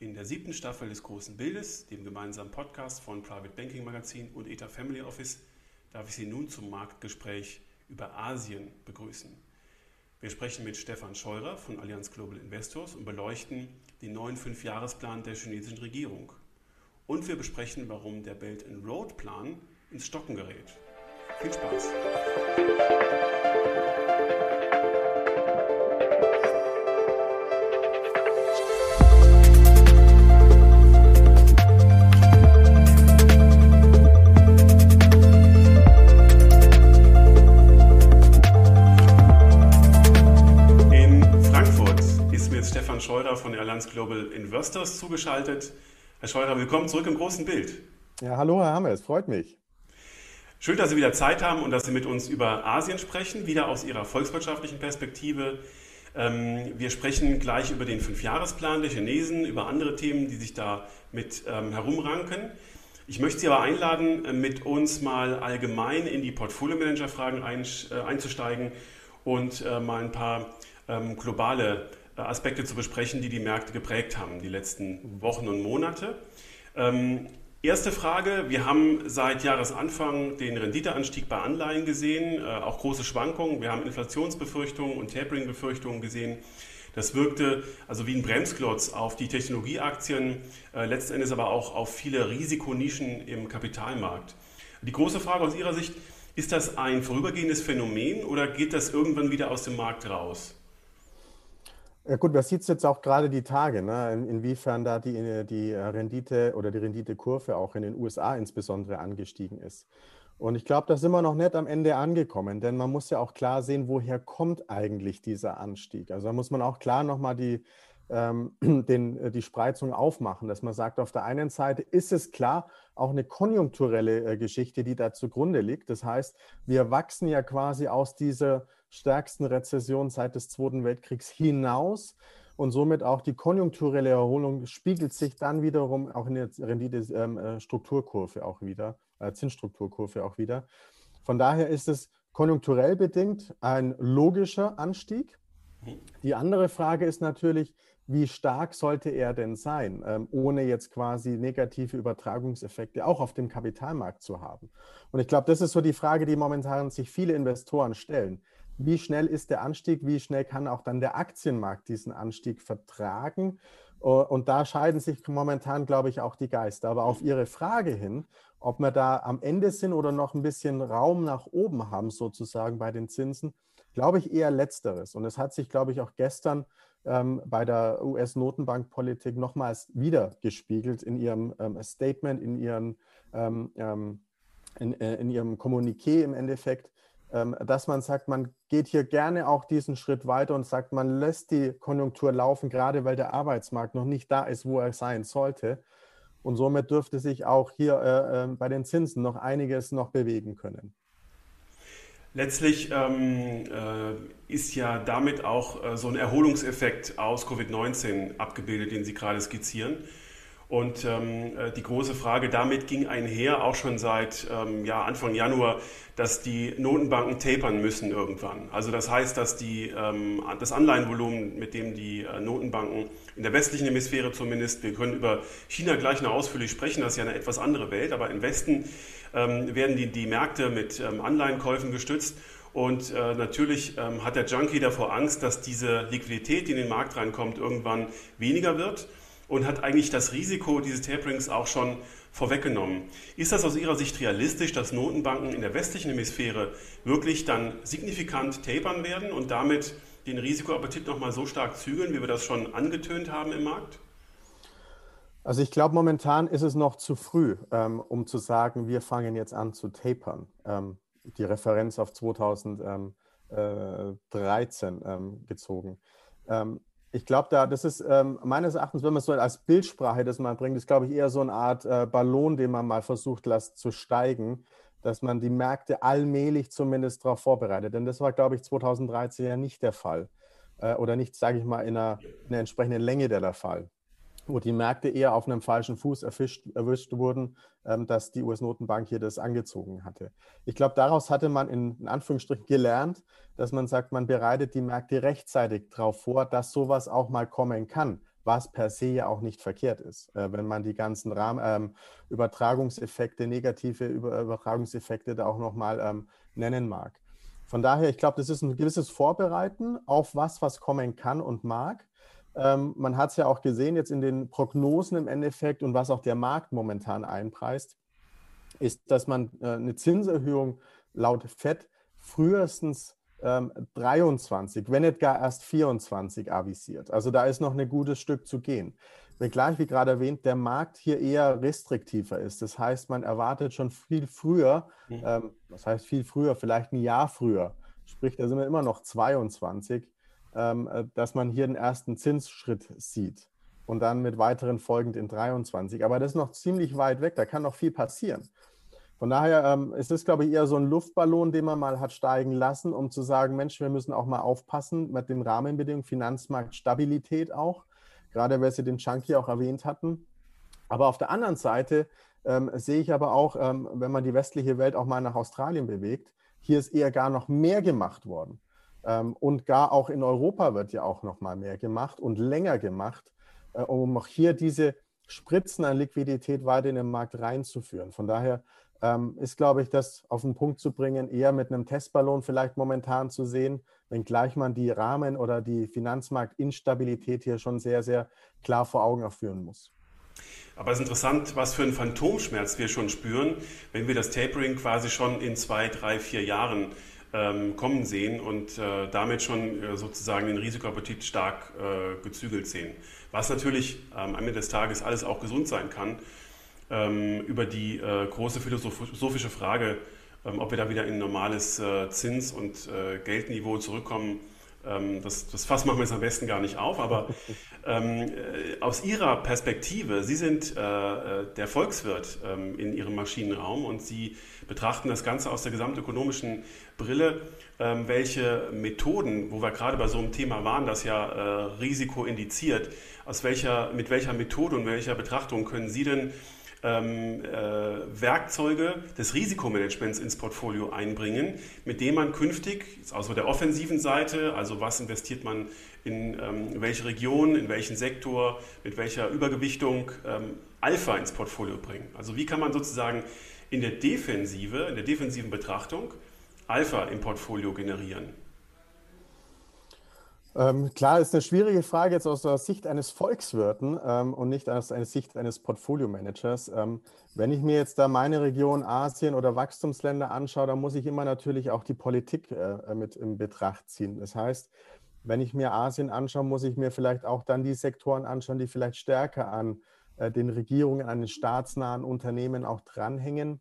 In der siebten Staffel des Großen Bildes, dem gemeinsamen Podcast von Private Banking Magazin und ETA Family Office, darf ich Sie nun zum Marktgespräch über Asien begrüßen. Wir sprechen mit Stefan Scheurer von Allianz Global Investors und beleuchten den neuen Fünfjahresplan der chinesischen Regierung. Und wir besprechen, warum der Belt and Road Plan ins Stocken gerät. Viel Spaß! Allianz Global Investors zugeschaltet. Herr Scheurer, willkommen zurück im großen Bild. Ja, hallo Herr Hammer, es freut mich. Schön, dass Sie wieder Zeit haben und dass Sie mit uns über Asien sprechen, wieder aus Ihrer volkswirtschaftlichen Perspektive. Ähm, wir sprechen gleich über den Fünfjahresplan der Chinesen, über andere Themen, die sich da mit ähm, herumranken. Ich möchte Sie aber einladen, äh, mit uns mal allgemein in die Portfolio-Manager-Fragen äh, einzusteigen und äh, mal ein paar ähm, globale Aspekte zu besprechen, die die Märkte geprägt haben, die letzten Wochen und Monate. Ähm, erste Frage, wir haben seit Jahresanfang den Renditeanstieg bei Anleihen gesehen, äh, auch große Schwankungen. Wir haben Inflationsbefürchtungen und Tapering-Befürchtungen gesehen. Das wirkte also wie ein Bremsklotz auf die Technologieaktien, äh, letzten Endes aber auch auf viele Risikonischen im Kapitalmarkt. Die große Frage aus Ihrer Sicht, ist das ein vorübergehendes Phänomen oder geht das irgendwann wieder aus dem Markt raus? Ja gut, man sieht es jetzt auch gerade die Tage, ne? In, inwiefern da die, die Rendite oder die Renditekurve auch in den USA insbesondere angestiegen ist. Und ich glaube, da sind wir noch nicht am Ende angekommen, denn man muss ja auch klar sehen, woher kommt eigentlich dieser Anstieg. Also da muss man auch klar nochmal die, ähm, den, die Spreizung aufmachen, dass man sagt, auf der einen Seite ist es klar auch eine konjunkturelle äh, Geschichte, die da zugrunde liegt. Das heißt, wir wachsen ja quasi aus dieser stärksten Rezession seit des Zweiten Weltkriegs hinaus. Und somit auch die konjunkturelle Erholung spiegelt sich dann wiederum auch in der Rendite-Strukturkurve ähm, äh, auch wieder, äh, Zinsstrukturkurve auch wieder. Von daher ist es konjunkturell bedingt ein logischer Anstieg. Die andere Frage ist natürlich, wie stark sollte er denn sein, ähm, ohne jetzt quasi negative Übertragungseffekte auch auf dem Kapitalmarkt zu haben? Und ich glaube, das ist so die Frage, die momentan sich viele Investoren stellen wie schnell ist der Anstieg, wie schnell kann auch dann der Aktienmarkt diesen Anstieg vertragen. Und da scheiden sich momentan, glaube ich, auch die Geister. Aber auf Ihre Frage hin, ob wir da am Ende sind oder noch ein bisschen Raum nach oben haben, sozusagen bei den Zinsen, glaube ich eher letzteres. Und es hat sich, glaube ich, auch gestern ähm, bei der US-Notenbankpolitik nochmals wieder gespiegelt in ihrem ähm, Statement, in, ihren, ähm, ähm in, äh, in ihrem Kommuniqué im Endeffekt, dass man sagt, man geht hier gerne auch diesen Schritt weiter und sagt, man lässt die Konjunktur laufen, gerade weil der Arbeitsmarkt noch nicht da ist, wo er sein sollte. Und somit dürfte sich auch hier äh, ähm, bei den Zinsen noch einiges noch bewegen können. Letztlich ähm, äh, ist ja damit auch äh, so ein Erholungseffekt aus Covid-19 abgebildet, den Sie gerade skizzieren. Und ähm, äh, die große Frage damit ging einher, auch schon seit ähm, ja, Anfang Januar, dass die Notenbanken tapern müssen irgendwann. Also das heißt, dass die, ähm, das Anleihenvolumen, mit dem die äh, Notenbanken in der westlichen Hemisphäre zumindest, wir können über China gleich noch ausführlich sprechen, das ist ja eine etwas andere Welt, aber im Westen ähm, werden die, die Märkte mit ähm, Anleihenkäufen gestützt. Und äh, natürlich ähm, hat der Junkie davor Angst, dass diese Liquidität, die in den Markt reinkommt, irgendwann weniger wird und hat eigentlich das Risiko dieses Taperings auch schon vorweggenommen. Ist das aus Ihrer Sicht realistisch, dass Notenbanken in der westlichen Hemisphäre wirklich dann signifikant tapern werden und damit den Risikoappetit nochmal so stark zügeln, wie wir das schon angetönt haben im Markt? Also ich glaube, momentan ist es noch zu früh, ähm, um zu sagen, wir fangen jetzt an zu tapern. Ähm, die Referenz auf 2013 ähm, gezogen. Ich glaube, da, das ist ähm, meines Erachtens, wenn man so als Bildsprache das mal bringt, ist, glaube ich, eher so eine Art äh, Ballon, den man mal versucht lässt zu steigen, dass man die Märkte allmählich zumindest darauf vorbereitet. Denn das war, glaube ich, 2013 ja nicht der Fall. Äh, oder nicht, sage ich mal, in einer, in einer entsprechenden Länge der, der Fall wo die Märkte eher auf einem falschen Fuß erwischt, erwischt wurden, ähm, dass die US-Notenbank hier das angezogen hatte. Ich glaube, daraus hatte man in, in, Anführungsstrichen gelernt, dass man sagt, man bereitet die Märkte rechtzeitig darauf vor, dass sowas auch mal kommen kann, was per se ja auch nicht verkehrt ist, äh, wenn man die ganzen Rahmen, ähm, Übertragungseffekte, negative Über Übertragungseffekte da auch nochmal ähm, nennen mag. Von daher, ich glaube, das ist ein gewisses Vorbereiten auf was, was kommen kann und mag. Ähm, man hat es ja auch gesehen jetzt in den Prognosen im Endeffekt und was auch der Markt momentan einpreist, ist, dass man äh, eine Zinserhöhung laut FED frühestens ähm, 23, wenn nicht gar erst 24 avisiert. Also da ist noch ein gutes Stück zu gehen. Wenngleich, wie gerade erwähnt, der Markt hier eher restriktiver ist. Das heißt, man erwartet schon viel früher, mhm. ähm, was heißt viel früher, vielleicht ein Jahr früher, sprich, da sind wir immer noch 22, ähm, äh, dass man hier den ersten Zinsschritt sieht und dann mit weiteren folgend in 23. Aber das ist noch ziemlich weit weg, da kann noch viel passieren. Von daher ähm, ist es, glaube ich, eher so ein Luftballon, den man mal hat steigen lassen, um zu sagen, Mensch, wir müssen auch mal aufpassen mit den Rahmenbedingungen, Finanzmarktstabilität auch, gerade weil Sie den Chunky auch erwähnt hatten. Aber auf der anderen Seite ähm, sehe ich aber auch, ähm, wenn man die westliche Welt auch mal nach Australien bewegt, hier ist eher gar noch mehr gemacht worden. Ähm, und gar auch in Europa wird ja auch noch mal mehr gemacht und länger gemacht, äh, um auch hier diese Spritzen an Liquidität weiter in den Markt reinzuführen. Von daher ähm, ist, glaube ich, das auf den Punkt zu bringen, eher mit einem Testballon vielleicht momentan zu sehen, wenngleich man die Rahmen oder die Finanzmarktinstabilität hier schon sehr, sehr klar vor Augen erführen muss. Aber es ist interessant, was für einen Phantomschmerz wir schon spüren, wenn wir das Tapering quasi schon in zwei, drei, vier Jahren ähm, kommen sehen und äh, damit schon äh, sozusagen den Risikoappetit stark äh, gezügelt sehen. Was natürlich am Ende des Tages alles auch gesund sein kann ähm, über die äh, große philosophische Frage, ähm, ob wir da wieder in ein normales äh, Zins- und äh, Geldniveau zurückkommen. Ähm, das, das Fass machen wir jetzt am besten gar nicht auf, aber ähm, äh, aus Ihrer Perspektive, Sie sind äh, äh, der Volkswirt ähm, in Ihrem Maschinenraum und Sie betrachten das Ganze aus der gesamtökonomischen Brille. Ähm, welche Methoden, wo wir gerade bei so einem Thema waren, das ja Risiko indiziert, aus welcher, mit welcher Methode und welcher Betrachtung können Sie denn ähm, äh, Werkzeuge des Risikomanagements ins Portfolio einbringen, mit dem man künftig, außer der offensiven Seite, also was investiert man in ähm, welche Region, in welchen Sektor, mit welcher Übergewichtung, ähm, Alpha ins Portfolio bringen. Also wie kann man sozusagen in der Defensive, in der defensiven Betrachtung Alpha im Portfolio generieren? Ähm, klar, ist eine schwierige Frage jetzt aus der Sicht eines Volkswirten ähm, und nicht aus der Sicht eines Portfolio-Managers. Ähm, wenn ich mir jetzt da meine Region Asien oder Wachstumsländer anschaue, dann muss ich immer natürlich auch die Politik äh, mit in Betracht ziehen. Das heißt, wenn ich mir Asien anschaue, muss ich mir vielleicht auch dann die Sektoren anschauen, die vielleicht stärker an äh, den Regierungen, an den staatsnahen Unternehmen auch dranhängen,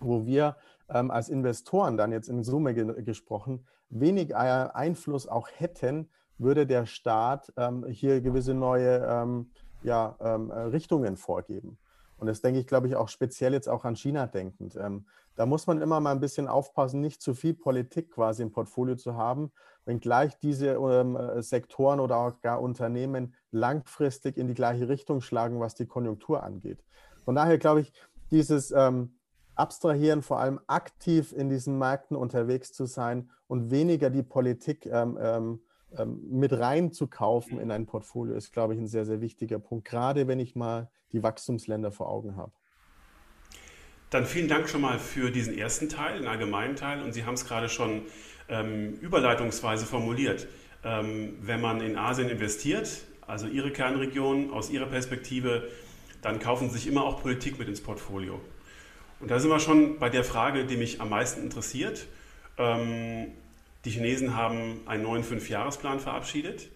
wo wir ähm, als Investoren dann jetzt in Summe ge gesprochen wenig äh, Einfluss auch hätten, würde der Staat ähm, hier gewisse neue ähm, ja, ähm, äh, Richtungen vorgeben. Und das denke ich, glaube ich, auch speziell jetzt auch an China denkend. Ähm, da muss man immer mal ein bisschen aufpassen, nicht zu viel Politik quasi im Portfolio zu haben, wenngleich diese ähm, äh, Sektoren oder auch gar Unternehmen langfristig in die gleiche Richtung schlagen, was die Konjunktur angeht. Von daher glaube ich, dieses ähm, Abstrahieren, vor allem aktiv in diesen Märkten unterwegs zu sein und weniger die Politik ähm, ähm, mit reinzukaufen in ein Portfolio, ist, glaube ich, ein sehr, sehr wichtiger Punkt, gerade wenn ich mal die Wachstumsländer vor Augen habe. Dann vielen Dank schon mal für diesen ersten Teil, den allgemeinen Teil. Und Sie haben es gerade schon ähm, überleitungsweise formuliert. Ähm, wenn man in Asien investiert, also Ihre Kernregion aus Ihrer Perspektive, dann kaufen Sie sich immer auch Politik mit ins Portfolio. Und da sind wir schon bei der Frage, die mich am meisten interessiert. Ähm, die Chinesen haben einen neuen Fünfjahresplan verabschiedet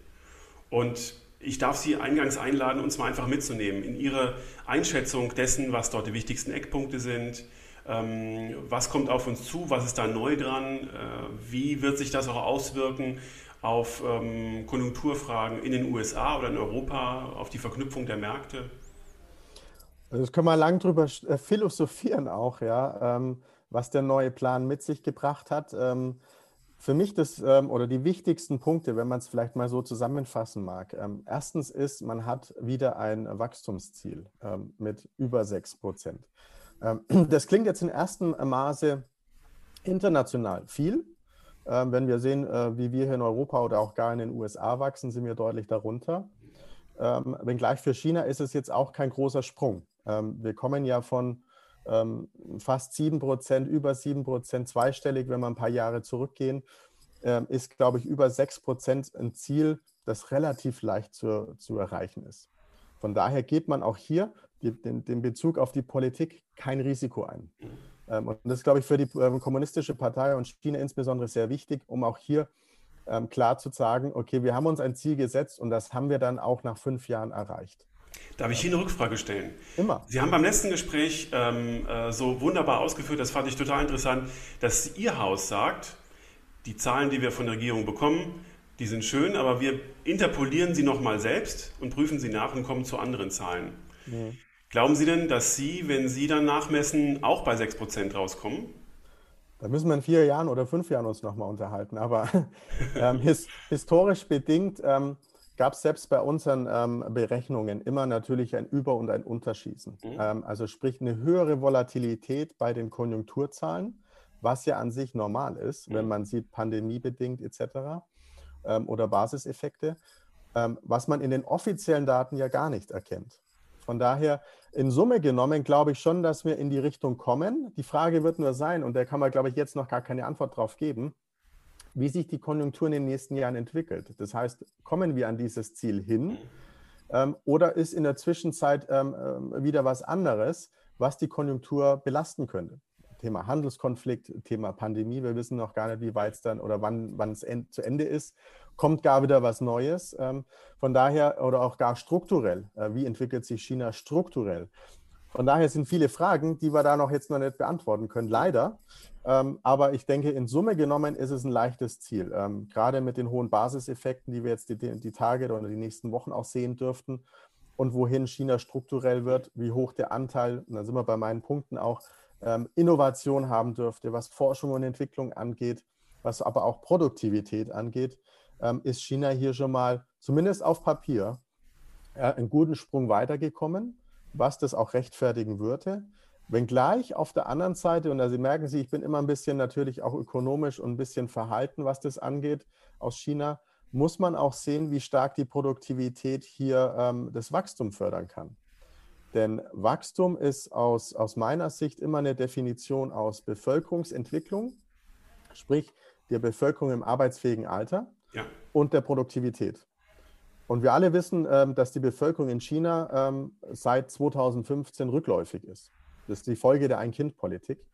und ich darf Sie eingangs einladen, uns mal einfach mitzunehmen in Ihre Einschätzung dessen, was dort die wichtigsten Eckpunkte sind. Ähm, was kommt auf uns zu? Was ist da neu dran? Äh, wie wird sich das auch auswirken auf ähm, Konjunkturfragen in den USA oder in Europa, auf die Verknüpfung der Märkte? Also das können wir lang drüber äh, philosophieren auch, ja, ähm, was der neue Plan mit sich gebracht hat. Für mich das ähm, oder die wichtigsten Punkte, wenn man es vielleicht mal so zusammenfassen mag. Ähm, erstens ist, man hat wieder ein Wachstumsziel ähm, mit über 6 Prozent. Das klingt jetzt in ersten Maße international viel. Wenn wir sehen, äh, wie wir hier in Europa oder auch gar in den USA wachsen, sind wir deutlich darunter. Wenngleich für China ist es jetzt auch kein großer Sprung. Wir kommen ja von ähm, fast 7 Prozent, über 7 Prozent zweistellig, wenn wir ein paar Jahre zurückgehen, ähm, ist, glaube ich, über 6 Prozent ein Ziel, das relativ leicht zu, zu erreichen ist. Von daher geht man auch hier die, den, den, Bezug auf die Politik kein Risiko ein. Ähm, und das ist, glaube ich, für die ähm, Kommunistische Partei und China insbesondere sehr wichtig, um auch hier ähm, klar zu sagen, okay, wir haben uns ein Ziel gesetzt und das haben wir dann auch nach fünf Jahren erreicht. Darf ich hier eine Rückfrage stellen? Immer. Sie haben beim letzten Gespräch ähm, äh, so wunderbar ausgeführt, das fand ich total interessant, dass Ihr Haus sagt, die Zahlen, die wir von der Regierung bekommen, die sind schön, aber wir interpolieren sie nochmal selbst und prüfen sie nach und kommen zu anderen Zahlen. Mhm. Glauben Sie denn, dass Sie, wenn Sie dann nachmessen, auch bei 6% rauskommen? Da müssen wir in vier Jahren oder fünf Jahren uns nochmal unterhalten. Aber ähm, his, historisch bedingt ähm, gab es selbst bei unseren ähm, Berechnungen immer natürlich ein Über- und ein Unterschießen. Mhm. Ähm, also sprich eine höhere Volatilität bei den Konjunkturzahlen, was ja an sich normal ist, mhm. wenn man sieht, pandemiebedingt etc. Ähm, oder Basiseffekte, ähm, was man in den offiziellen Daten ja gar nicht erkennt. Von daher, in Summe genommen, glaube ich schon, dass wir in die Richtung kommen. Die Frage wird nur sein, und da kann man, glaube ich, jetzt noch gar keine Antwort drauf geben, wie sich die Konjunktur in den nächsten Jahren entwickelt. Das heißt, kommen wir an dieses Ziel hin ähm, oder ist in der Zwischenzeit ähm, äh, wieder was anderes, was die Konjunktur belasten könnte? Thema Handelskonflikt, Thema Pandemie. Wir wissen noch gar nicht, wie weit es dann oder wann, wann es zu Ende ist. Kommt gar wieder was Neues. Ähm, von daher oder auch gar strukturell. Äh, wie entwickelt sich China strukturell? Von daher sind viele Fragen, die wir da noch jetzt noch nicht beantworten können, leider. Ähm, aber ich denke, in Summe genommen ist es ein leichtes Ziel. Ähm, gerade mit den hohen Basiseffekten, die wir jetzt die, die Tage oder die nächsten Wochen auch sehen dürften und wohin China strukturell wird, wie hoch der Anteil, und da sind wir bei meinen Punkten auch, ähm, Innovation haben dürfte, was Forschung und Entwicklung angeht, was aber auch Produktivität angeht, ähm, ist China hier schon mal zumindest auf Papier äh, einen guten Sprung weitergekommen, was das auch rechtfertigen würde. Wenngleich auf der anderen Seite, und da Sie merken Sie, ich bin immer ein bisschen natürlich auch ökonomisch und ein bisschen verhalten, was das angeht aus China, muss man auch sehen, wie stark die Produktivität hier ähm, das Wachstum fördern kann. Denn Wachstum ist aus, aus meiner Sicht immer eine Definition aus Bevölkerungsentwicklung, sprich der Bevölkerung im arbeitsfähigen Alter ja. und der Produktivität. Und wir alle wissen, ähm, dass die Bevölkerung in China ähm, seit 2015 rückläufig ist. Das ist die Folge der Ein-Kind-Politik.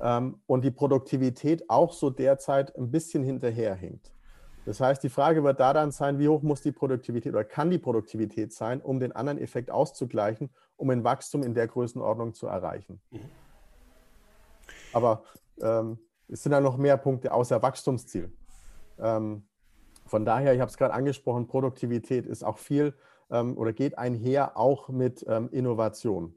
Ähm, und die Produktivität auch so derzeit ein bisschen hinterherhinkt. Das heißt, die Frage wird da dann sein, wie hoch muss die Produktivität oder kann die Produktivität sein, um den anderen Effekt auszugleichen, um ein Wachstum in der Größenordnung zu erreichen. Mhm. Aber ähm, es sind ja noch mehr Punkte außer Wachstumsziel. Ähm, von daher, ich habe es gerade angesprochen, Produktivität ist auch viel ähm, oder geht einher auch mit ähm, Innovation.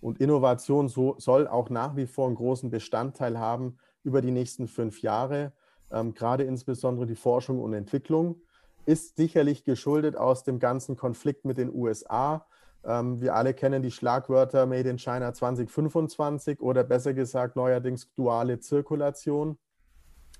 Und Innovation so, soll auch nach wie vor einen großen Bestandteil haben über die nächsten fünf Jahre ähm, gerade insbesondere die Forschung und Entwicklung, ist sicherlich geschuldet aus dem ganzen Konflikt mit den USA. Ähm, wir alle kennen die Schlagwörter Made in China 2025 oder besser gesagt neuerdings duale Zirkulation,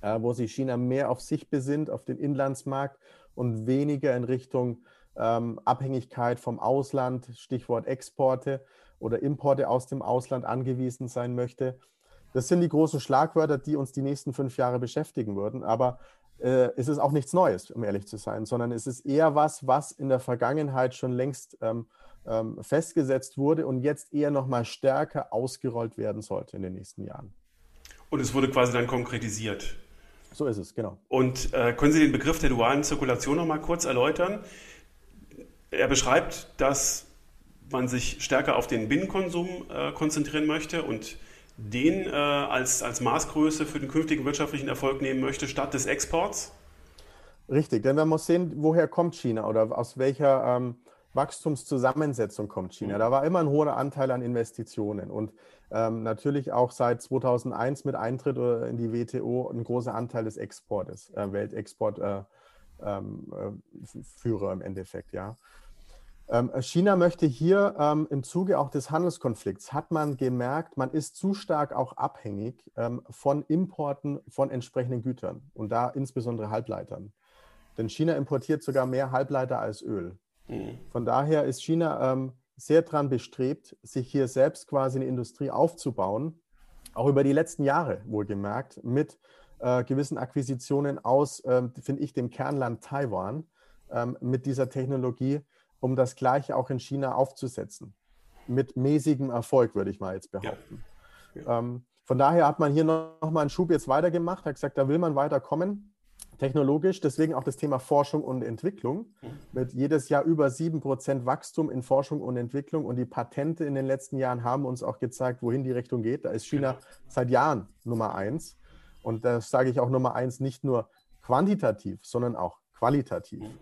äh, wo sich China mehr auf sich besinnt, auf den Inlandsmarkt und weniger in Richtung ähm, Abhängigkeit vom Ausland, Stichwort Exporte oder Importe aus dem Ausland angewiesen sein möchte. Das sind die großen Schlagwörter, die uns die nächsten fünf Jahre beschäftigen würden. Aber äh, es ist auch nichts Neues, um ehrlich zu sein, sondern es ist eher was, was in der Vergangenheit schon längst ähm, ähm, festgesetzt wurde und jetzt eher noch mal stärker ausgerollt werden sollte in den nächsten Jahren. Und es wurde quasi dann konkretisiert. So ist es, genau. Und äh, können Sie den Begriff der dualen Zirkulation noch mal kurz erläutern? Er beschreibt, dass man sich stärker auf den Binnenkonsum äh, konzentrieren möchte und den äh, als, als Maßgröße für den künftigen wirtschaftlichen Erfolg nehmen möchte, statt des Exports? Richtig, denn man muss sehen, woher kommt China oder aus welcher ähm, Wachstumszusammensetzung kommt China. Mhm. Da war immer ein hoher Anteil an Investitionen und ähm, natürlich auch seit 2001 mit Eintritt äh, in die WTO ein großer Anteil des Exportes, äh, Weltexportführer äh, ähm, äh, im Endeffekt, ja. Ähm, China möchte hier ähm, im Zuge auch des Handelskonflikts, hat man gemerkt, man ist zu stark auch abhängig ähm, von Importen von entsprechenden Gütern und da insbesondere Halbleitern. Denn China importiert sogar mehr Halbleiter als Öl. Mhm. Von daher ist China ähm, sehr daran bestrebt, sich hier selbst quasi eine Industrie aufzubauen, auch über die letzten Jahre wohlgemerkt, mit äh, gewissen Akquisitionen aus, ähm, finde ich, dem Kernland Taiwan ähm, mit dieser Technologie, um das Gleiche auch in China aufzusetzen. Mit mäßigem Erfolg, würde ich mal jetzt behaupten. Ja. Ja. Ähm, von daher hat man hier noch, noch mal einen Schub jetzt weitergemacht, hat gesagt, da will man weiterkommen technologisch. Deswegen auch das Thema Forschung und Entwicklung. Mhm. Mit jedes Jahr über 7% Wachstum in Forschung und Entwicklung. Und die Patente in den letzten Jahren haben uns auch gezeigt, wohin die Richtung geht. Da ist China genau. seit Jahren Nummer eins. Und das sage ich auch Nummer eins nicht nur quantitativ, sondern auch qualitativ. Mhm.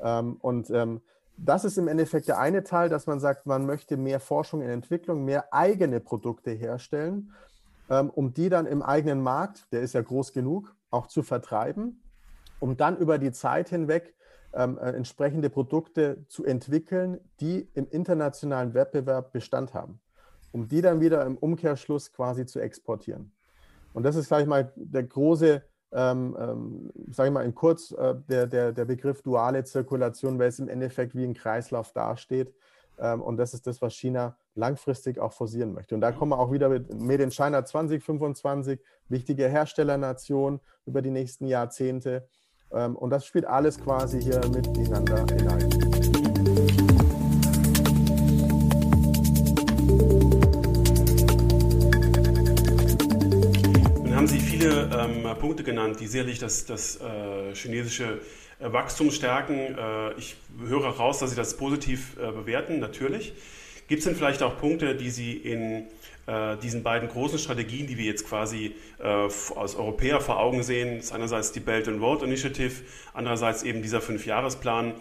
Ähm, und ähm, das ist im Endeffekt der eine Teil, dass man sagt, man möchte mehr Forschung in Entwicklung, mehr eigene Produkte herstellen, ähm, um die dann im eigenen Markt, der ist ja groß genug, auch zu vertreiben um dann über die Zeit hinweg ähm, äh, entsprechende Produkte zu entwickeln, die im internationalen Wettbewerb Bestand haben, um die dann wieder im Umkehrschluss quasi zu exportieren. Und das ist, sage ich mal, der große, ähm, ähm, sage ich mal in kurz, äh, der, der, der Begriff duale Zirkulation, weil es im Endeffekt wie ein Kreislauf dasteht. Ähm, und das ist das, was China langfristig auch forcieren möchte. Und da kommen wir auch wieder mit Made in China 2025, wichtige Herstellernation über die nächsten Jahrzehnte. Ähm, und das spielt alles quasi hier miteinander hinein. Dann haben Sie viele ähm, Punkte genannt, die sicherlich das, das äh, chinesische äh, Wachstum stärken. Äh, ich höre raus, dass Sie das positiv äh, bewerten, natürlich. Gibt es denn vielleicht auch Punkte, die Sie in diesen beiden großen Strategien, die wir jetzt quasi äh, als Europäer vor Augen sehen, ist einerseits die Belt and Road Initiative, andererseits eben dieser Fünfjahresplan,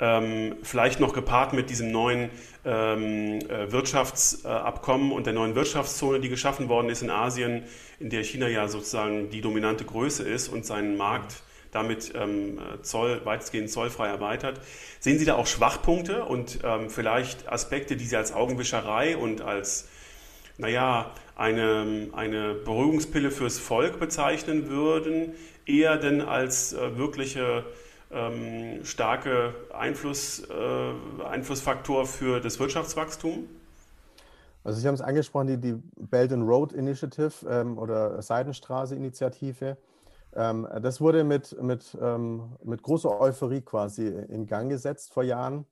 ähm, vielleicht noch gepaart mit diesem neuen ähm, äh, Wirtschaftsabkommen und der neuen Wirtschaftszone, die geschaffen worden ist in Asien, in der China ja sozusagen die dominante Größe ist und seinen Markt damit ähm, Zoll, weitestgehend zollfrei erweitert. Sehen Sie da auch Schwachpunkte und ähm, vielleicht Aspekte, die Sie als Augenwischerei und als naja, eine, eine Beruhigungspille fürs Volk bezeichnen würden, eher denn als äh, wirkliche ähm, starke Einfluss, äh, Einflussfaktor für das Wirtschaftswachstum? Also Sie haben es angesprochen, die, die Belt and Road Initiative ähm, oder Seidenstraße-Initiative. Ähm, das wurde mit, mit, ähm, mit großer Euphorie quasi in Gang gesetzt vor Jahren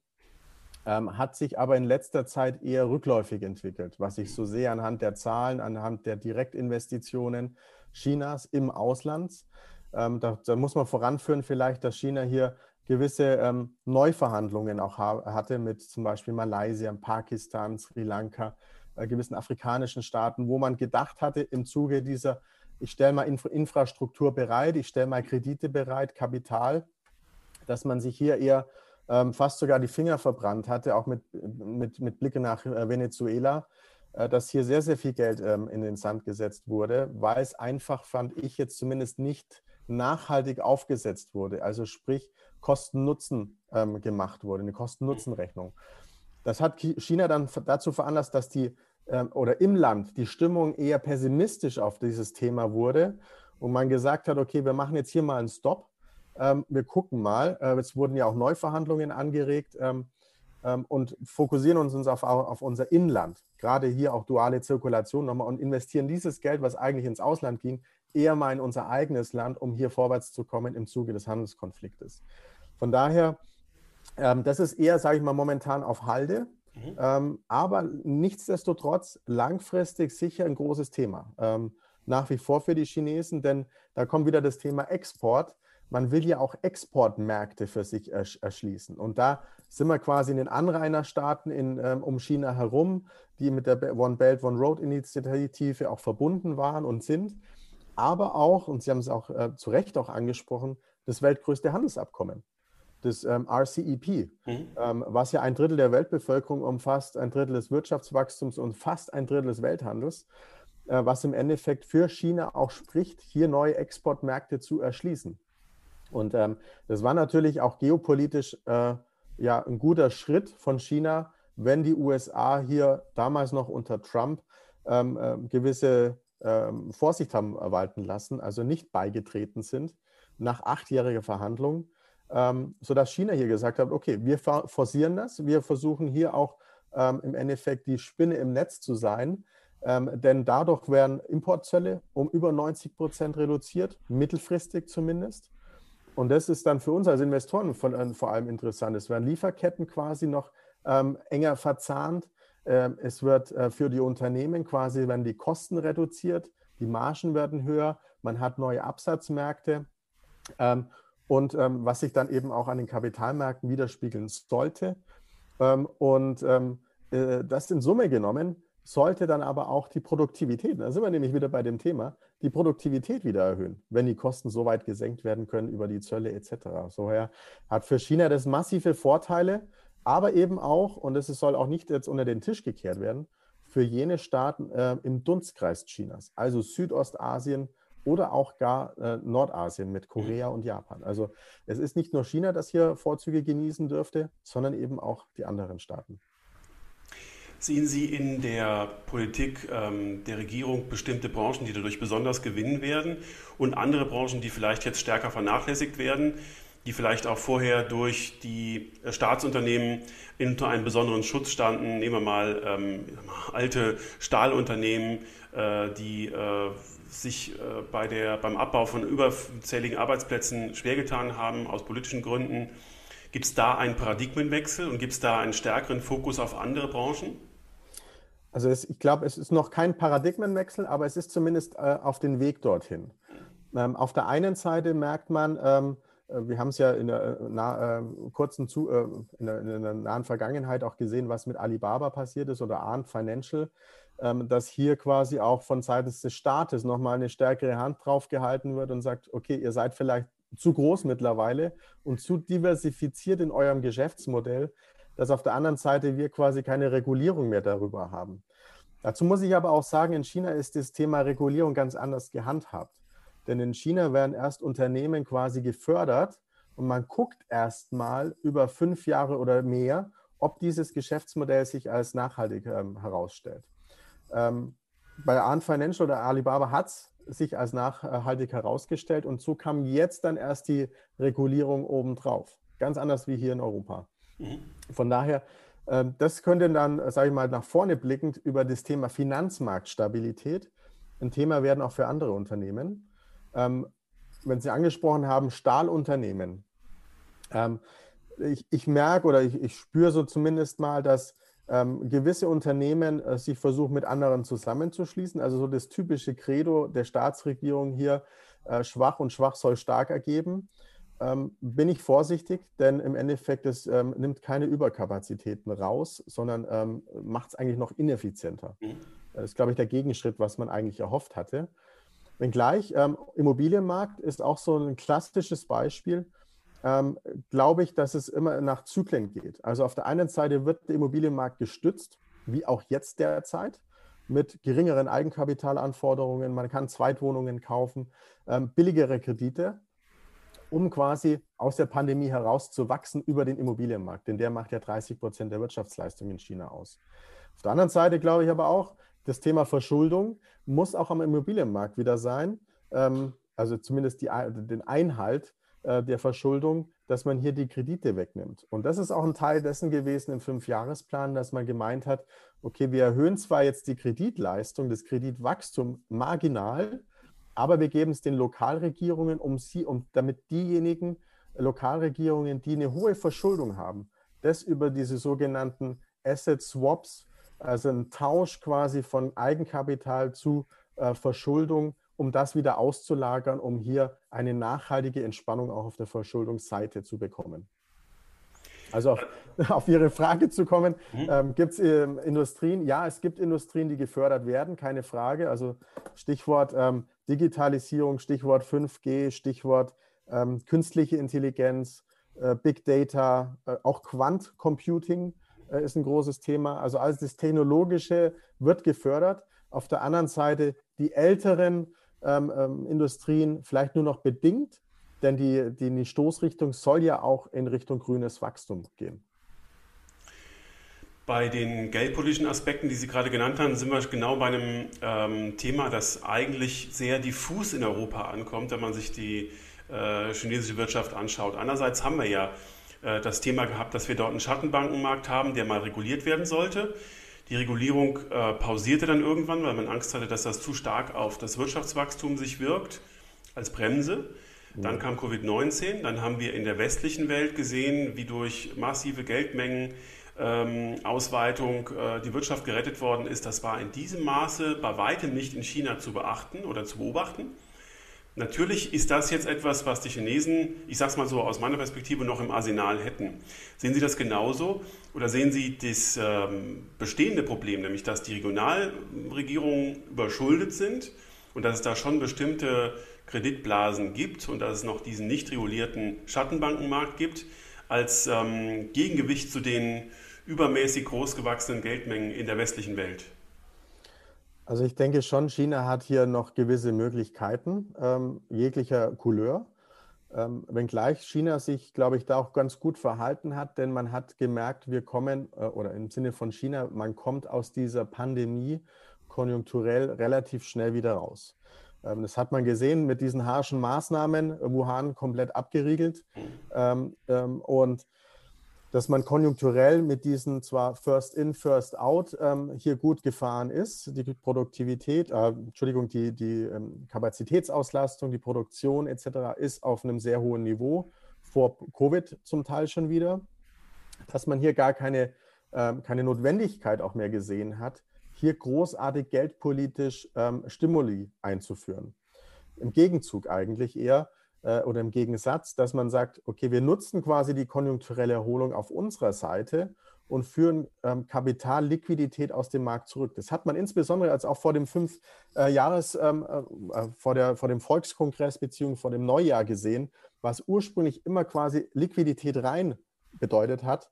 ähm, hat sich aber in letzter Zeit eher rückläufig entwickelt, was ich so sehe anhand der Zahlen, anhand der Direktinvestitionen Chinas im Ausland. Ähm, da, da, muss man voranführen vielleicht, dass China hier gewisse ähm, Neuverhandlungen auch ha hatte mit zum Beispiel Malaysia, Pakistan, Sri Lanka, äh, gewissen afrikanischen Staaten, wo man gedacht hatte, im Zuge dieser, ich stelle mal Infra Infrastruktur bereit, ich stelle mal Kredite bereit, Kapital, dass man sich hier eher ähm, fast sogar die Finger verbrannt hatte, auch mit, mit, mit Blicke nach äh, Venezuela, äh, dass hier sehr, sehr viel Geld ähm, in den Sand gesetzt wurde, weil es einfach, fand ich jetzt zumindest nicht nachhaltig aufgesetzt wurde. Also sprich Kosten-Nutzen ähm, gemacht wurde, eine Kosten-Nutzen-Rechnung. Das hat China dann dazu veranlasst, dass die ähm, oder im Land die Stimmung eher pessimistisch auf dieses Thema wurde und man gesagt hat, okay, wir machen jetzt hier mal einen Stopp ähm, wir gucken mal. Äh, es wurden ja auch Neuverhandlungen angeregt ähm, ähm, und fokussieren uns, uns auf, auf, unser Inland. Gerade hier auch duale Zirkulation nochmal und investieren dieses Geld, was eigentlich ins Ausland ging, eher mal in unser eigenes Land, um hier vorwärts zu kommen im Zuge des Handelskonfliktes. Von daher, ähm, das ist eher, sage ich mal, momentan auf Halde. Mhm. Ähm, aber nichtsdestotrotz langfristig sicher ein großes Thema. Ähm, nach wie vor für die Chinesen, denn da kommt wieder das Thema Export man will ja auch Exportmärkte für sich erschließen. Und da sind wir quasi in den Anrainerstaaten in, ähm, um China herum, die mit der One Belt, One Road Initiative auch verbunden waren und sind. Aber auch, und Sie haben es auch äh, zu Recht auch angesprochen, das weltgrößte Handelsabkommen, das ähm, RCEP, mhm. ähm, was ja ein Drittel der Weltbevölkerung umfasst, ein Drittel des Wirtschaftswachstums und fast ein Drittel des Welthandels, äh, was im Endeffekt für China auch spricht, hier neue Exportmärkte zu erschließen. Und ähm, das war natürlich auch geopolitisch äh, ja ein guter Schritt von China, wenn die USA hier damals noch unter Trump ähm, äh, gewisse ähm, Vorsicht haben walten lassen, also nicht beigetreten sind nach achtjähriger Verhandlung. ähm, sodass China hier gesagt hat, okay, wir forcieren das, wir versuchen hier auch ähm, im Endeffekt die Spinne im Netz zu sein, ähm, denn dadurch werden Importzölle um über 90 Prozent reduziert, mittelfristig zumindest. Und das ist dann für uns als Investoren von, äh, vor allem interessant. Es werden Lieferketten quasi noch ähm, enger verzahnt. Ähm, es wird äh, für die Unternehmen quasi, werden die Kosten reduziert, die Margen werden höher, man hat neue Absatzmärkte. Ähm, und ähm, was sich dann eben auch an den Kapitalmärkten widerspiegeln sollte. Ähm, und ähm, äh, das in Summe genommen sollte dann aber auch die Produktivität, da sind wir nämlich wieder bei dem Thema, die Produktivität wieder erhöhen, wenn die Kosten so weit gesenkt werden können über die Zölle etc. So hat für China das massive Vorteile, aber eben auch, und das soll auch nicht jetzt unter den Tisch gekehrt werden, für jene Staaten äh, im Dunstkreis Chinas, also Südostasien oder auch gar äh, Nordasien mit Korea und Japan. Also es ist nicht nur China, das hier Vorzüge genießen dürfte, sondern eben auch die anderen Staaten. Sehen Sie in der Politik ähm, der Regierung bestimmte Branchen, die dadurch besonders gewinnen werden und andere Branchen, die vielleicht jetzt stärker vernachlässigt werden, die vielleicht auch vorher durch die äh, Staatsunternehmen unter einem besonderen Schutz standen? Nehmen wir mal ähm, alte Stahlunternehmen, äh, die äh, sich äh, bei der, beim Abbau von überzähligen Arbeitsplätzen schwer getan haben aus politischen Gründen. Gibt es da einen Paradigmenwechsel und gibt es da einen stärkeren Fokus auf andere Branchen? Also es, ich glaube, es ist noch kein Paradigmenwechsel, aber es ist zumindest äh, auf den Weg dorthin. Ähm, auf der einen Seite merkt man, ähm, äh, wir haben es ja in der, äh, na, äh, kurzen Zu, äh, in, der, in, der, nahen Vergangenheit auch gesehen, was mit Alibaba passiert ist oder Arndt Financial, ähm, dass hier quasi auch von seitens des Staates nochmal eine stärkere Hand drauf gehalten wird und sagt, okay, ihr seid vielleicht zu groß mittlerweile und zu diversifiziert in eurem Geschäftsmodell, dass auf der anderen Seite wir quasi keine Regulierung mehr darüber haben. Dazu muss ich aber auch sagen, in China ist das Thema Regulierung ganz anders gehandhabt. Denn in China werden erst Unternehmen quasi gefördert und man guckt erst mal über fünf Jahre oder mehr, ob dieses Geschäftsmodell sich als nachhaltig ähm, herausstellt. Ähm, bei Arn Financial oder Alibaba hat es sich als nachhaltig herausgestellt und so kam jetzt dann erst die Regulierung obendrauf. Ganz anders wie hier in Europa. Mhm. Von daher, ähm, das könnte dann, sage ich mal, nach vorne blickend über das Thema Finanzmarktstabilität ein Thema werden auch für andere Unternehmen. Ähm, wenn Sie angesprochen haben, Stahlunternehmen. Ähm, ich, ich merke oder ich, ich spüre so zumindest mal, dass gewisse Unternehmen äh, sich versuchen, mit anderen zusammenzuschließen. Also so das typische Credo der Staatsregierung hier, äh, schwach und schwach soll stark ergeben ähm, bin ich vorsichtig, denn im Endeffekt es ähm, nimmt keine Überkapazitäten raus, sondern ähm, macht es eigentlich noch ineffizienter. Mhm. Das ist, glaube ich, der Gegenschritt, was man eigentlich erhofft hatte. Wenngleich, ähm, Immobilienmarkt ist auch so ein klassisches Beispiel, ähm, glaube ich, dass es immer nach Zyklen geht. Also auf der einen Seite wird der Immobilienmarkt gestützt, wie auch jetzt derzeit, mit geringeren Eigenkapitalanforderungen. Man kann Zweitwohnungen kaufen, ähm, billigere Kredite um quasi aus der Pandemie herauszuwachsen über den Immobilienmarkt, denn der macht ja 30 Prozent der Wirtschaftsleistung in China aus. Auf der anderen Seite glaube ich aber auch, das Thema Verschuldung muss auch am Immobilienmarkt wieder sein, ähm, also zumindest die, den Einhalt äh, der Verschuldung, dass man hier die Kredite wegnimmt. Und das ist auch ein Teil dessen gewesen im Fünfjahresplan, dass man gemeint hat, okay, wir erhöhen zwar jetzt die Kreditleistung, das Kreditwachstum marginal, aber wir geben es den Lokalregierungen, um sie, um, damit diejenigen Lokalregierungen, die eine hohe Verschuldung haben, das über diese sogenannten Asset Swaps, also ein Tausch quasi von Eigenkapital zu äh, Verschuldung, um das wieder auszulagern, um hier eine nachhaltige Entspannung auch auf der Verschuldungsseite zu bekommen. Also auf, auf Ihre Frage zu kommen, mhm. ähm, gibt es ähm, Industrien? Ja, es gibt Industrien, die gefördert werden, keine Frage. Also Stichwort ähm, Digitalisierung, Stichwort 5G, Stichwort ähm, künstliche Intelligenz, äh, Big Data, äh, auch Quant Computing äh, ist ein großes Thema. Also alles das Technologische wird gefördert. Auf der anderen Seite die älteren ähm, ähm, Industrien vielleicht nur noch bedingt, denn die, die, die Stoßrichtung soll ja auch in Richtung grünes Wachstum gehen. Bei den geldpolitischen Aspekten, die Sie gerade genannt haben, sind wir genau bei einem ähm, Thema, das eigentlich sehr diffus in Europa ankommt, wenn man sich die äh, chinesische Wirtschaft anschaut. Andererseits haben wir ja äh, das Thema gehabt, dass wir dort einen Schattenbankenmarkt haben, der mal reguliert werden sollte. Die Regulierung äh, pausierte dann irgendwann, weil man Angst hatte, dass das zu stark auf das Wirtschaftswachstum sich wirkt als Bremse. Dann kam Covid-19, dann haben wir in der westlichen Welt gesehen, wie durch massive Geldmengen Ausweitung äh, die Wirtschaft gerettet worden ist. Das war in diesem Maße bei weitem nicht in China zu beachten oder zu beobachten. Natürlich ist das jetzt etwas, was die Chinesen, ich sage es mal so aus meiner Perspektive, noch im Arsenal hätten. Sehen Sie das genauso oder sehen Sie das ähm, bestehende Problem, nämlich dass die Regionalregierungen überschuldet sind und dass es da schon bestimmte Kreditblasen gibt und dass es noch diesen nicht regulierten Schattenbankenmarkt gibt, als ähm, Gegengewicht zu den übermäßig großgewachsenen Geldmengen in der westlichen Welt? Also ich denke schon, China hat hier noch gewisse Möglichkeiten ähm, jeglicher Couleur. Ähm, wenngleich China sich, glaube ich, da auch ganz gut verhalten hat, denn man hat gemerkt, wir kommen, äh, oder im Sinne von China, man kommt aus dieser Pandemie konjunkturell relativ schnell wieder raus. Ähm, das hat man gesehen mit diesen harschen Maßnahmen, Wuhan komplett abgeriegelt. Ähm, ähm, und dass man konjunkturell mit diesen zwar First in, First out ähm, hier gut gefahren ist. Die Produktivität, äh, Entschuldigung, die, die ähm, Kapazitätsauslastung, die Produktion etc. ist auf einem sehr hohen Niveau, vor Covid zum Teil schon wieder. Dass man hier gar keine, äh, keine Notwendigkeit auch mehr gesehen hat, hier großartig geldpolitisch ähm, Stimuli einzuführen. Im Gegenzug eigentlich eher äh, oder im Gegensatz, dass man sagt, okay, wir nutzen quasi die konjunkturelle Erholung auf unserer Seite und führen ähm, Kapital, Liquidität aus dem Markt zurück. Das hat man insbesondere als auch vor dem fünf äh, Jahres, ähm, äh, äh vor, der, vor dem Volkskongress beziehungsweise vor dem Neujahr gesehen, was ursprünglich immer quasi Liquidität rein bedeutet hat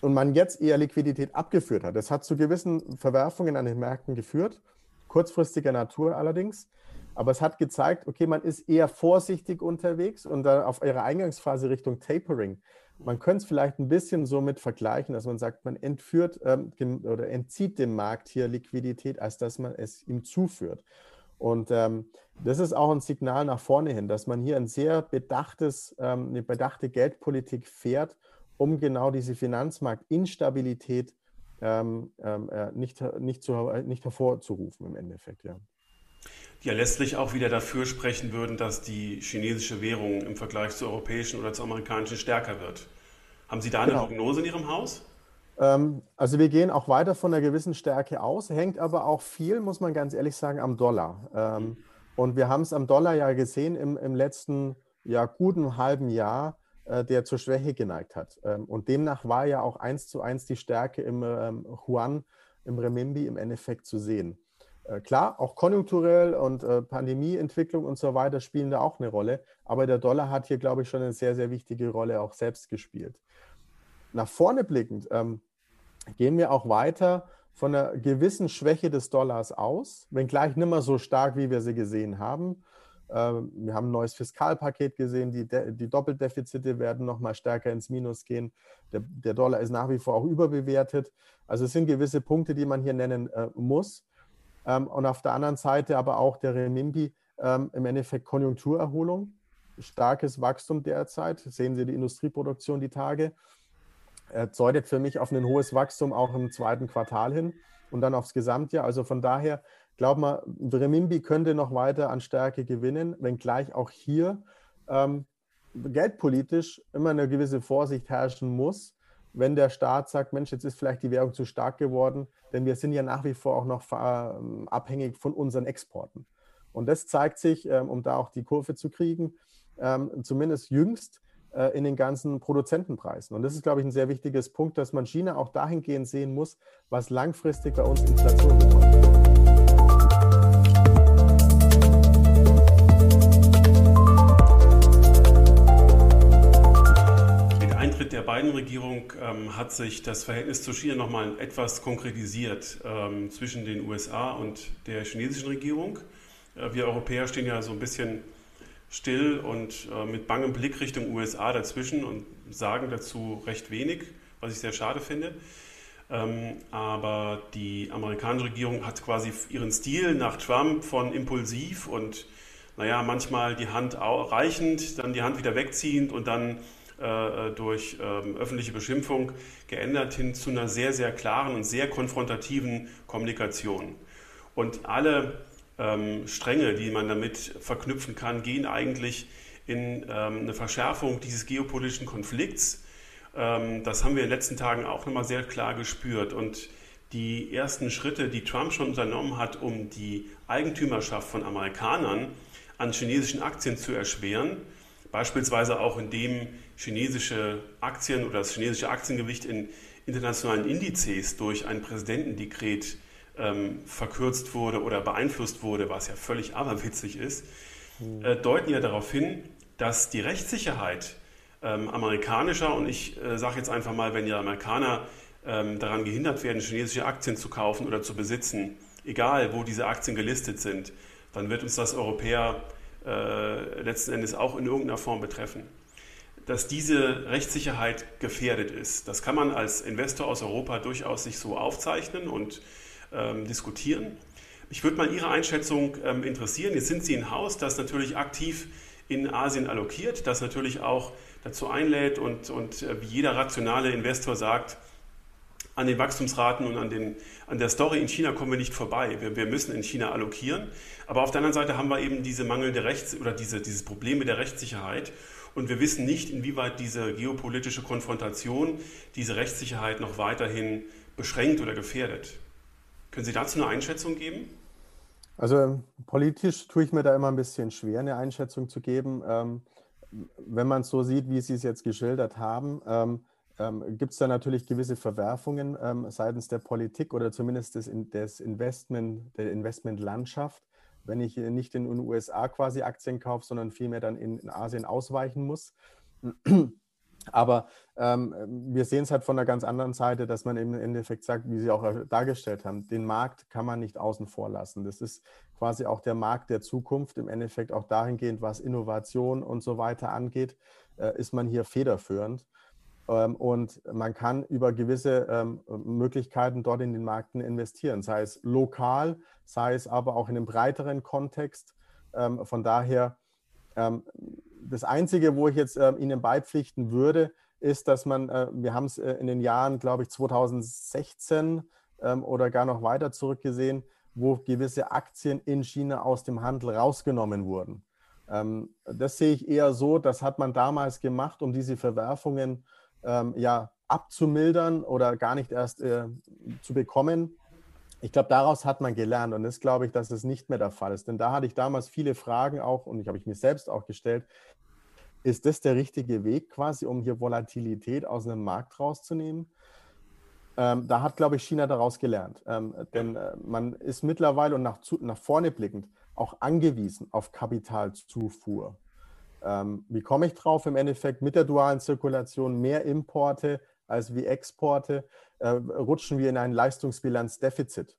und man jetzt eher Liquidität abgeführt hat. Das hat zu gewissen Verwerfungen an den Märkten geführt, kurzfristiger Natur allerdings. Aber es hat gezeigt, okay, man ist eher vorsichtig unterwegs und dann auf ihrer Eingangsphase Richtung Tapering. Man könnte es vielleicht ein bisschen so mit vergleichen, dass man sagt, man entführt ähm, oder entzieht dem Markt hier Liquidität, als dass man es ihm zuführt. Und ähm, das ist auch ein Signal nach vorne hin, dass man hier ein sehr bedachtes, ähm, eine bedachte Geldpolitik fährt um genau diese Finanzmarktinstabilität ähm, ähm, äh, nicht, nicht, zu, nicht hervorzurufen im Endeffekt, ja. Ja letztlich auch wieder dafür sprechen würden, dass die chinesische Währung im Vergleich zur europäischen oder zur amerikanischen stärker wird. Haben Sie da eine genau. Prognose in Ihrem Haus? Ähm, also wir gehen auch weiter von einer gewissen Stärke aus, hängt aber auch viel, muss man ganz ehrlich sagen, am Dollar. Ähm, mhm. Und wir haben es am Dollar ja gesehen im, im letzten ja, guten halben Jahr, äh, der zur Schwäche geneigt hat. Ähm, und demnach war ja auch eins zu eins die Stärke im Yuan, im Remimbi im Endeffekt zu sehen. Äh, klar, auch konjunkturell und äh, Pandemieentwicklung und so weiter spielen da auch eine Rolle. Aber der Dollar hat hier, glaube ich, schon eine sehr, sehr wichtige Rolle auch selbst gespielt. Nach vorne blickend ähm, gehen wir auch weiter von einer gewissen Schwäche des Dollars aus, wenngleich nicht mehr so stark, wie wir sie gesehen haben. Ähm, wir haben ein neues Fiskalpaket gesehen, die, die Doppeldefizite werden noch mal stärker ins Minus gehen. Der, der, Dollar ist nach wie vor auch überbewertet. Also es sind gewisse Punkte, die man hier nennen äh, muss. Ähm, und auf der anderen Seite aber auch der Renminbi ähm, im Endeffekt Konjunkturerholung, starkes Wachstum derzeit. Sehen Sie die Industrieproduktion die Tage. Er deutet für mich auf ein hohes Wachstum auch im zweiten Quartal hin und dann aufs Gesamtjahr. Also von daher glaube mal, Renminbi könnte noch weiter an Stärke gewinnen, wenngleich auch hier ähm, geldpolitisch immer eine gewisse Vorsicht herrschen muss, wenn der Staat sagt, Mensch, jetzt ist vielleicht die Währung zu stark geworden, denn wir sind ja nach wie vor auch noch äh, abhängig von unseren Exporten. Und das zeigt sich, ähm, um da auch die Kurve zu kriegen, ähm, zumindest jüngst äh, in den ganzen Produzentenpreisen. Und das ist, glaube ich, ein sehr wichtiges Punkt, dass man China auch dahingehend sehen muss, was langfristig bei uns Inflation bedeutet. Regierung ähm, hat sich das Verhältnis zu China nochmal etwas konkretisiert ähm, zwischen den USA und der chinesischen Regierung. Äh, wir Europäer stehen ja so ein bisschen still und äh, mit bangem Blick Richtung USA dazwischen und sagen dazu recht wenig, was ich sehr schade finde. Ähm, aber die amerikanische Regierung hat quasi ihren Stil nach Trump von impulsiv und naja, manchmal die Hand reichend, dann die Hand wieder wegziehend und dann äh, durch ähm, öffentliche Beschimpfung geändert hin zu einer sehr, sehr klaren und sehr konfrontativen Kommunikation. Und alle ähm, Stränge, die man damit verknüpfen kann, gehen eigentlich in ähm, eine Verschärfung dieses geopolitischen Konflikts. Das haben wir in den letzten Tagen auch nochmal sehr klar gespürt. Und die ersten Schritte, die Trump schon unternommen hat, um die Eigentümerschaft von Amerikanern an chinesischen Aktien zu erschweren, beispielsweise auch indem chinesische Aktien oder das chinesische Aktiengewicht in internationalen Indizes durch ein Präsidentendekret ähm, verkürzt wurde oder beeinflusst wurde, was ja völlig aberwitzig ist, äh, deuten ja darauf hin, dass die Rechtssicherheit ähm, amerikanischer, und ich äh, sage jetzt einfach mal, wenn die Amerikaner ähm, daran gehindert werden, chinesische Aktien zu kaufen oder zu besitzen, egal wo diese Aktien gelistet sind, dann wird uns das Europäer äh, letzten Endes auch in irgendeiner Form betreffen. Dass diese Rechtssicherheit gefährdet ist, das kann man als Investor aus Europa durchaus sich so aufzeichnen und ähm, diskutieren. Ich würde mal Ihre Einschätzung ähm, interessieren. Jetzt sind Sie ein Haus, das natürlich aktiv in Asien allokiert, das natürlich auch dazu einlädt und, und äh, wie jeder rationale Investor sagt, an den Wachstumsraten und an, den, an der Story in China kommen wir nicht vorbei. Wir, wir, müssen in China allokieren. Aber auf der anderen Seite haben wir eben diese mangelnde Rechts- oder diese, dieses Problem mit der Rechtssicherheit. Und wir wissen nicht, inwieweit diese geopolitische Konfrontation diese Rechtssicherheit noch weiterhin beschränkt oder gefährdet. Können Sie dazu eine Einschätzung geben? Also politisch tue ich mir da immer ein bisschen schwer, eine Einschätzung zu geben. Ähm, wenn man es so sieht, wie Sie es jetzt geschildert haben, ähm, ähm, gibt es da natürlich gewisse Verwerfungen ähm, seitens der Politik oder zumindest des, des Investment, der Investmentlandschaft, wenn ich nicht in den USA quasi Aktien kaufe, sondern vielmehr dann in, in Asien ausweichen muss. Aber ähm, wir sehen es halt von einer ganz anderen Seite, dass man im Endeffekt sagt, wie Sie auch dargestellt haben, den Markt kann man nicht außen vor lassen. Das ist quasi auch der Markt der Zukunft. Im Endeffekt auch dahingehend, was Innovation und so weiter angeht, äh, ist man hier federführend. Ähm, und man kann über gewisse ähm, Möglichkeiten dort in den Märkten investieren, sei es lokal, sei es aber auch in einem breiteren Kontext. Ähm, von daher das Einzige, wo ich jetzt äh, Ihnen beipflichten würde, ist, dass man, äh, wir haben es äh, in den Jahren, glaube ich, 2016 ähm, oder gar noch weiter zurückgesehen, wo gewisse Aktien in China aus dem Handel rausgenommen wurden. Ähm, das sehe ich eher so, das hat man damals gemacht, um diese Verwerfungen ähm, ja, abzumildern oder gar nicht erst äh, zu bekommen. Ich glaube, daraus hat man gelernt und das glaube ich, dass es nicht mehr der Fall ist. Denn da hatte ich damals viele Fragen auch und ich habe ich mir selbst auch gestellt. Ist das der richtige Weg quasi, um hier Volatilität aus einem Markt rauszunehmen? Ähm, da hat, glaube ich, China daraus gelernt. Ähm, denn äh, man ist mittlerweile und nach, zu, nach vorne blickend auch angewiesen auf Kapitalzufuhr. Ähm, wie komme ich drauf? Im Endeffekt mit der dualen Zirkulation mehr Importe als wie Exporte äh, rutschen wir in ein Leistungsbilanzdefizit.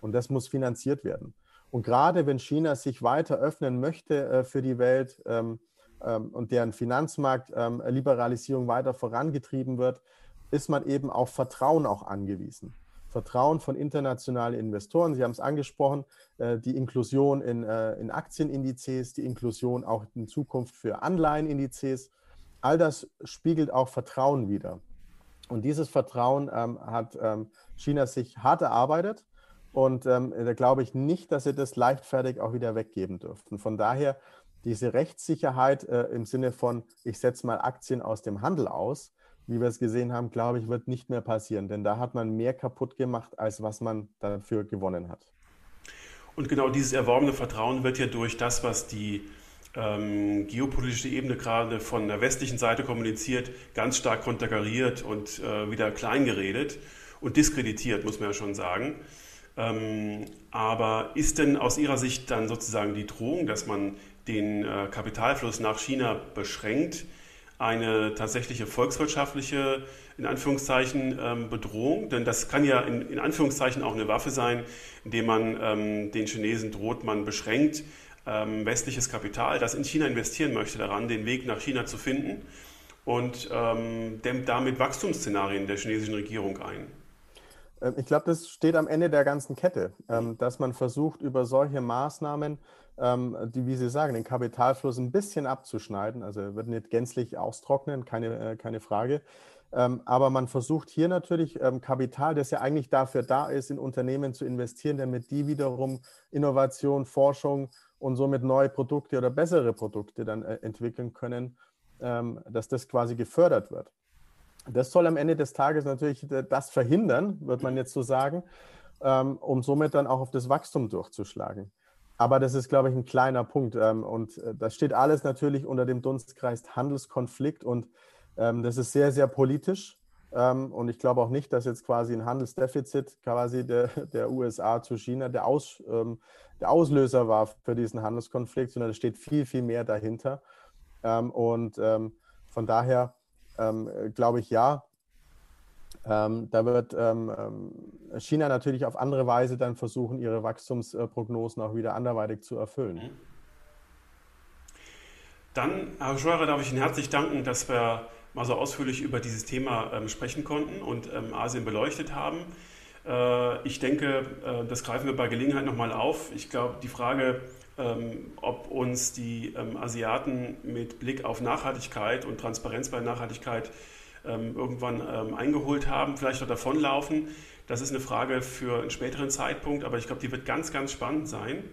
Und das muss finanziert werden. Und gerade wenn China sich weiter öffnen möchte äh, für die Welt ähm, ähm, und deren Finanzmarktliberalisierung ähm, weiter vorangetrieben wird, ist man eben auf Vertrauen auch angewiesen. Vertrauen von internationalen Investoren. Sie haben es angesprochen, äh, die Inklusion in, äh, in Aktienindizes, die Inklusion auch in Zukunft für Anleihenindizes. All das spiegelt auch Vertrauen wider. Und dieses Vertrauen ähm, hat ähm, China sich hart erarbeitet. Und ähm, da glaube ich nicht, dass sie das leichtfertig auch wieder weggeben dürften. Von daher diese Rechtssicherheit äh, im Sinne von, ich setze mal Aktien aus dem Handel aus, wie wir es gesehen haben, glaube ich, wird nicht mehr passieren. Denn da hat man mehr kaputt gemacht, als was man dafür gewonnen hat. Und genau dieses erworbene Vertrauen wird ja durch das, was die ähm, geopolitische Ebene gerade von der westlichen Seite kommuniziert, ganz stark konterkariert und äh, wieder kleingeredet und diskreditiert, muss man ja schon sagen. Ähm, aber ist denn aus Ihrer Sicht dann sozusagen die Drohung, dass man den äh, Kapitalfluss nach China beschränkt, eine tatsächliche volkswirtschaftliche, in Anführungszeichen, ähm, Bedrohung? Denn das kann ja in, in Anführungszeichen auch eine Waffe sein, indem man ähm, den Chinesen droht, man beschränkt ähm, westliches Kapital, das in China investieren möchte, daran, den Weg nach China zu finden und ähm, dämmt damit Wachstumsszenarien der chinesischen Regierung ein. Ähm, ich glaube, das steht am Ende der ganzen Kette, ähm, dass man versucht, über solche Maßnahmen, ähm, die, wie Sie sagen, den Kapitalfluss ein bisschen abzuschneiden. Also er wird nicht gänzlich austrocknen, keine, äh, keine Frage. aber man versucht hier natürlich Kapital, das ja eigentlich dafür da ist, in Unternehmen zu investieren, damit die wiederum Innovation, Forschung und somit neue Produkte oder bessere Produkte dann äh, entwickeln können, dass das quasi gefördert wird. Das soll am Ende des Tages natürlich das verhindern, wird man jetzt so sagen, ähm, um somit dann auch auf das Wachstum durchzuschlagen. Aber das ist, glaube ich, ein kleiner Punkt. Ähm, und äh, das steht alles natürlich unter dem Dunstkreis Handelskonflikt und ähm, das ist sehr, sehr politisch. Und ich glaube auch nicht, dass jetzt quasi ein Handelsdefizit quasi der, der USA zu China der, Aus, der Auslöser war für diesen Handelskonflikt, sondern es steht viel, viel mehr dahinter. Und von daher ähm, glaube ich, ja. Ähm, da wird ähm, ähm, China natürlich auf andere Weise dann versuchen, ihre Wachstumsprognosen auch wieder anderweitig zu erfüllen. Mhm. Dann, Herr Scheurer, darf ich Ihnen herzlich danken, dass wir mal so ausführlich über dieses Thema ähm, sprechen konnten und ähm, Asien beleuchtet haben. Äh, ich denke, äh, das greifen wir bei Gelegenheit nochmal auf. Ich glaube, die Frage, ähm, ob uns die ähm, Asiaten mit Blick auf Nachhaltigkeit und Transparenz bei Nachhaltigkeit ähm, irgendwann eingeholt haben, vielleicht auch davonlaufen. Das ist eine Frage für einen späteren Zeitpunkt, aber ich glaube, die wird ganz, ganz spannend sein.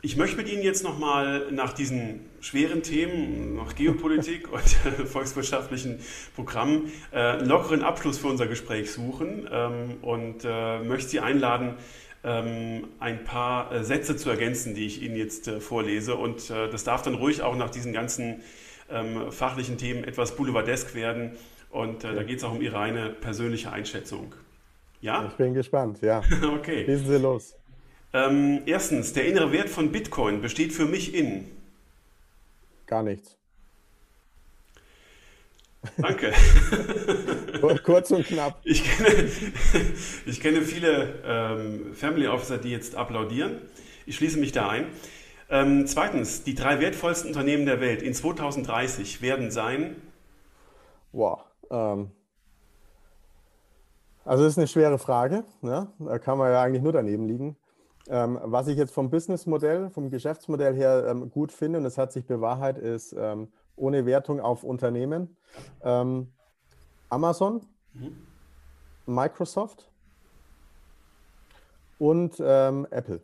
Ich möchte mit Ihnen jetzt nochmal nach diesen schweren Themen, nach Geopolitik und volkswirtschaftlichen Programmen, äh, einen lockeren Abschluss für unser Gespräch suchen und äh, möchte Sie einladen, ähm, ein paar äh, Sätze zu ergänzen, die ich Ihnen jetzt äh, vorlese. Und äh, das darf dann ruhig auch nach diesen ganzen ähm, fachlichen Themen etwas boulevardesk werden. Und okay. da geht es auch um Ihre reine persönliche Einschätzung. Ja? Ich bin gespannt, ja. okay. Lesen Sie los. Ähm, erstens, der innere Wert von Bitcoin besteht für mich in? Gar nichts. Danke. Kurz und knapp. Ich kenne, ich kenne viele ähm, Family Officer, die jetzt applaudieren. Ich schließe mich da ein. Ähm, zweitens, die drei wertvollsten Unternehmen der Welt in 2030 werden sein. Wow. Ähm, also das ist eine schwere Frage. Ne? Da kann man ja eigentlich nur daneben liegen. Ähm, was ich jetzt vom Businessmodell, vom Geschäftsmodell her ähm, gut finde, und es hat sich bewahrheitet, ist ähm, ohne Wertung auf Unternehmen. Ähm, Amazon, mhm. Microsoft und ähm, Apple.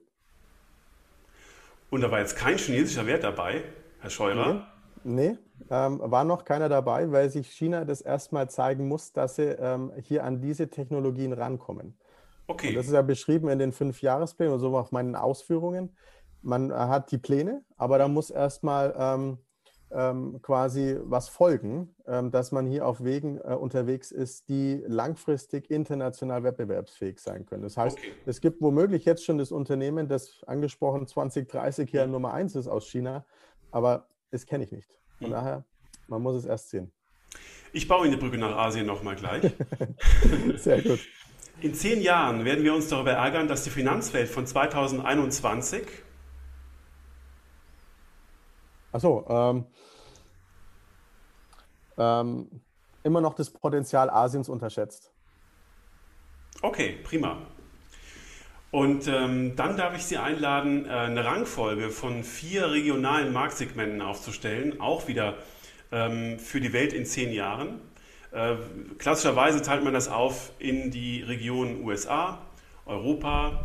Und da war jetzt kein chinesischer Wert dabei, Herr Scheurer? Nee, nee ähm, war noch keiner dabei, weil sich China das erstmal zeigen muss, dass sie hier an diese Technologien rankommen. Okay. Und das ist ja beschrieben in den fünf Jahresplänen und so auf meinen Ausführungen. Man äh, hat die Pläne, aber da muss erstmal ähm, ähm, quasi was folgen, ähm, dass man hier auf Wegen äh, unterwegs ist, die langfristig international wettbewerbsfähig sein können. Das heißt, okay. es gibt womöglich jetzt schon das Unternehmen, das angesprochen 2030 hier Nummer eins ist aus China, aber das kenne ich nicht. Von hm. daher, man muss es erst sehen. Ich baue Ihnen die Brücke nach Asien nochmal gleich. Sehr gut. In zehn Jahren werden wir uns darüber ärgern, dass die Finanzwelt von 2021 Achso, ähm, ähm, immer noch das Potenzial Asiens unterschätzt. Okay, prima. Und ähm, dann darf ich Sie einladen, äh, eine Rangfolge von vier regionalen Marktsegmenten aufzustellen, auch wieder ähm, für die Welt in zehn Jahren. Äh, klassischerweise teilt man das auf in die Region USA, Europa,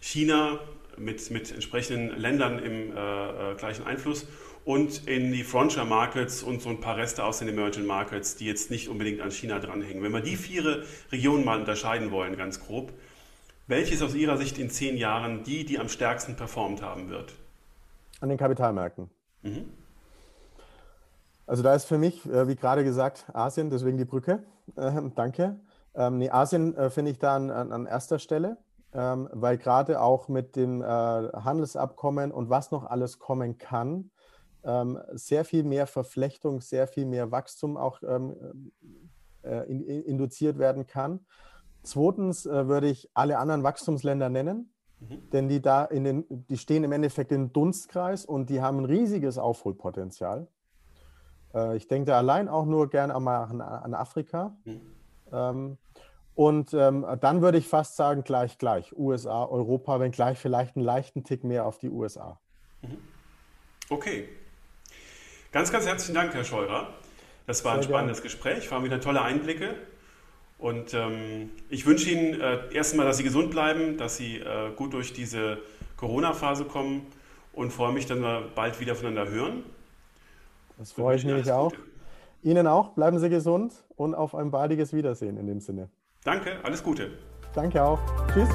China mit, mit entsprechenden Ländern im äh, äh, gleichen Einfluss und in die Frontier Markets und so ein paar Reste aus den Emerging Markets, die jetzt nicht unbedingt an China dranhängen. Wenn wir die vier Regionen mal unterscheiden wollen, ganz grob, welche ist aus Ihrer Sicht in zehn Jahren die, die am stärksten performt haben wird? An den Kapitalmärkten. Mhm. Also da ist für mich, äh, wie gerade gesagt, Asien, deswegen die Brücke. Äh, danke. Ähm, nee, Asien äh, finde ich da an, an erster Stelle ähm, weil gerade auch mit dem äh, Handelsabkommen und was noch alles kommen kann, ähm, sehr viel mehr Verflechtung, sehr viel mehr Wachstum auch ähm, äh, in, induziert werden kann. Zweitens äh, würde ich alle anderen Wachstumsländer nennen, mhm. denn die da in den, die stehen im Endeffekt im Dunstkreis und die haben ein riesiges Aufholpotenzial. Äh, ich denke da allein auch nur gerne an, an Afrika. Mhm. Ähm, Und ähm, dann würde ich fast sagen, gleich, gleich. USA, Europa, wenn gleich vielleicht einen leichten Tick mehr auf die USA. Mhm. Okay. Ganz, ganz herzlichen Dank, Herr Scheurer. Das war Sehr ein spannendes gerne. Gespräch, waren wieder tolle Einblicke. Und ähm, ich wünsche Ihnen äh, erstmal, dass Sie gesund bleiben, dass Sie äh, gut durch diese Corona-Phase kommen und freue mich, dass wir bald wieder voneinander hören. Das freue ich mich auch. Ihnen auch, bleiben Sie gesund und auf ein baldiges Wiedersehen in dem Sinne. Danke, alles Gute. Danke auch. Tschüss.